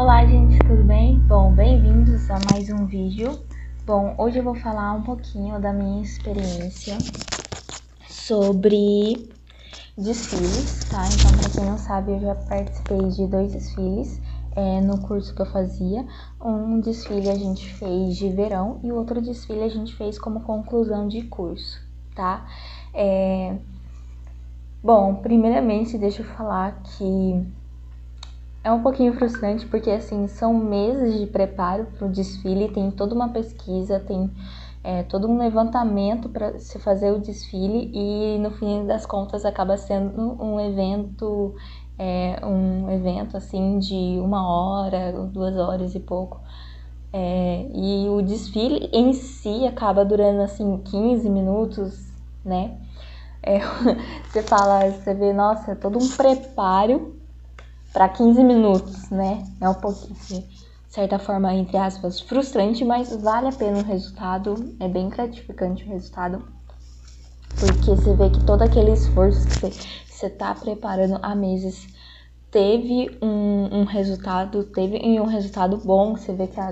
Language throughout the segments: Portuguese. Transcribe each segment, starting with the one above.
Olá gente, tudo bem? Bom, bem-vindos a mais um vídeo. Bom, hoje eu vou falar um pouquinho da minha experiência sobre desfiles, tá? Então, pra quem não sabe, eu já participei de dois desfiles é, no curso que eu fazia. Um desfile a gente fez de verão e o outro desfile a gente fez como conclusão de curso, tá? É... Bom, primeiramente deixa eu falar que é um pouquinho frustrante porque assim são meses de preparo para o desfile, tem toda uma pesquisa, tem é, todo um levantamento para se fazer o desfile e no fim das contas acaba sendo um evento é, um evento assim de uma hora, duas horas e pouco. É, e o desfile em si acaba durando assim 15 minutos, né? É, você fala, você vê, nossa, é todo um preparo para 15 minutos, né? É um pouquinho, de certa forma, entre aspas, frustrante, mas vale a pena o resultado, é bem gratificante o resultado, porque você vê que todo aquele esforço que você está preparando há meses teve um, um, resultado, teve um resultado bom, você vê que a,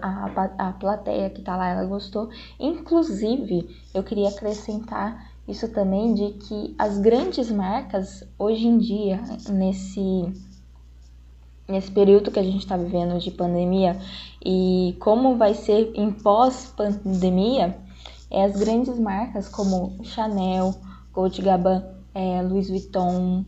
a, a plateia que tá lá, ela gostou. Inclusive, eu queria acrescentar isso também de que as grandes marcas, hoje em dia, nesse nesse período que a gente está vivendo de pandemia e como vai ser em pós-pandemia, é as grandes marcas como Chanel, Gold Gabbana, é, Louis Vuitton,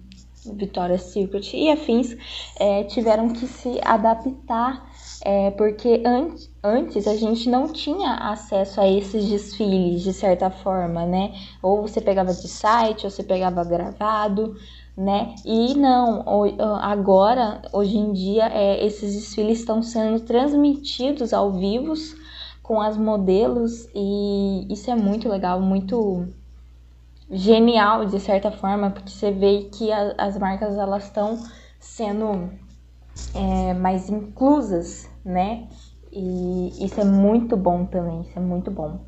Victoria's Secret e afins é, tiveram que se adaptar é, porque an antes a gente não tinha acesso a esses desfiles de certa forma, né? Ou você pegava de site, ou você pegava gravado né? E não, agora, hoje em dia, é, esses desfiles estão sendo transmitidos ao vivo com as modelos e isso é muito legal, muito genial de certa forma, porque você vê que a, as marcas elas estão sendo é, mais inclusas, né? E isso é muito bom também, isso é muito bom.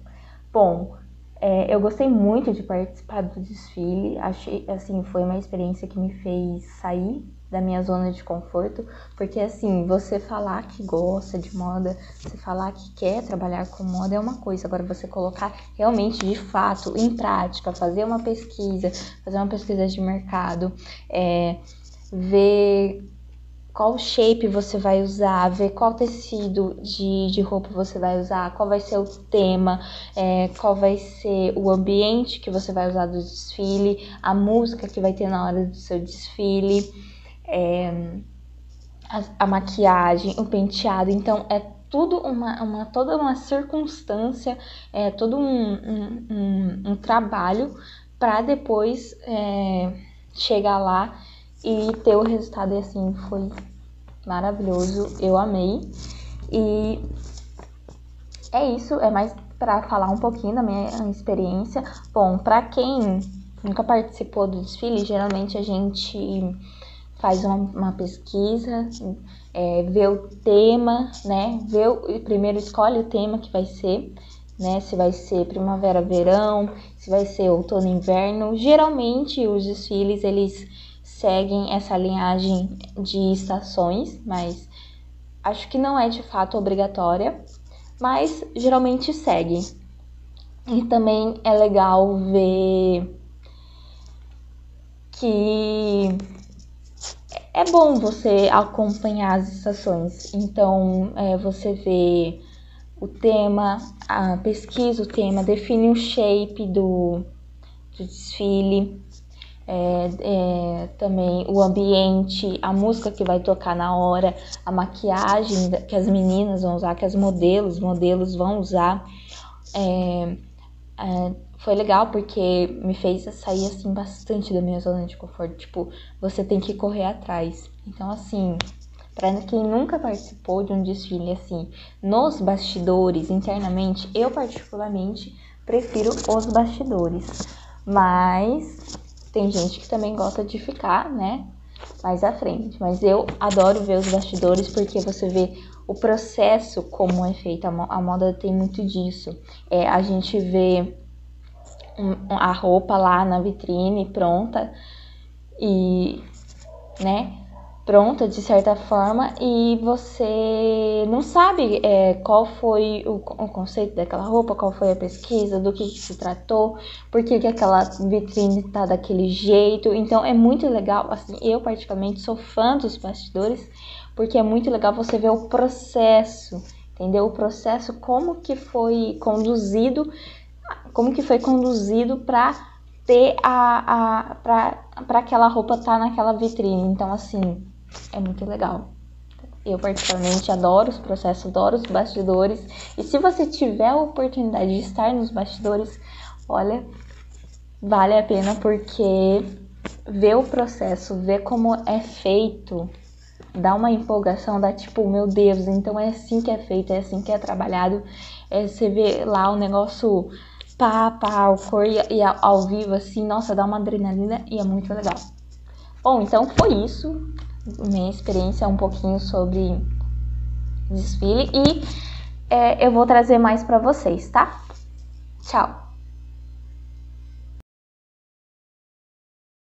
Bom, é, eu gostei muito de participar do desfile, achei, assim, foi uma experiência que me fez sair da minha zona de conforto, porque assim, você falar que gosta de moda, você falar que quer trabalhar com moda é uma coisa, agora você colocar realmente de fato em prática, fazer uma pesquisa, fazer uma pesquisa de mercado, é, ver qual shape você vai usar, ver qual tecido de, de roupa você vai usar, qual vai ser o tema, é, qual vai ser o ambiente que você vai usar do desfile, a música que vai ter na hora do seu desfile, é, a, a, maquiagem, o penteado. Então é tudo uma, uma toda uma circunstância, é todo um, um, um, um trabalho para depois é, chegar lá e ter o resultado e assim foi maravilhoso, eu amei. E é isso, é mais para falar um pouquinho da minha experiência. Bom, para quem nunca participou do desfile, geralmente a gente faz uma, uma pesquisa, é, vê o tema, né? Vê o, primeiro escolhe o tema que vai ser, né? Se vai ser primavera, verão, se vai ser outono, inverno. Geralmente os desfiles eles seguem essa linhagem de estações, mas acho que não é de fato obrigatória, mas geralmente segue. E também é legal ver que é bom você acompanhar as estações. Então, é, você vê o tema, a pesquisa o tema, define o shape do, do desfile, é, é, também o ambiente, a música que vai tocar na hora, a maquiagem que as meninas vão usar, que as modelos, modelos vão usar. É, é, foi legal porque me fez sair assim bastante da minha zona de conforto. Tipo, você tem que correr atrás. Então, assim, para quem nunca participou de um desfile assim, nos bastidores, internamente, eu particularmente prefiro os bastidores. Mas tem gente que também gosta de ficar, né? Mais à frente. Mas eu adoro ver os bastidores porque você vê o processo como é feito. A moda tem muito disso. É, a gente vê a roupa lá na vitrine pronta e, né? Pronta de certa forma e você não sabe é, qual foi o, o, conceito daquela roupa, qual foi a pesquisa, do que, que se tratou, por que, que aquela vitrine tá daquele jeito. Então é muito legal, assim, eu particularmente sou fã dos bastidores, porque é muito legal você ver o processo, entendeu? O processo, como que foi conduzido, como que foi conduzido para ter a, a para aquela roupa estar tá naquela vitrine. Então, assim, é muito legal. Eu, particularmente, adoro os processos, adoro os bastidores. E se você tiver a oportunidade de estar nos bastidores, olha, vale a pena porque ver o processo, ver como é feito, dá uma empolgação, dá tipo, meu Deus, então é assim que é feito, é assim que é trabalhado. É, você vê lá o negócio pá, pá, o cor e, e ao vivo, assim, nossa, dá uma adrenalina e é muito legal. Bom, então foi isso minha experiência um pouquinho sobre desfile e é, eu vou trazer mais para vocês, tá? Tchau!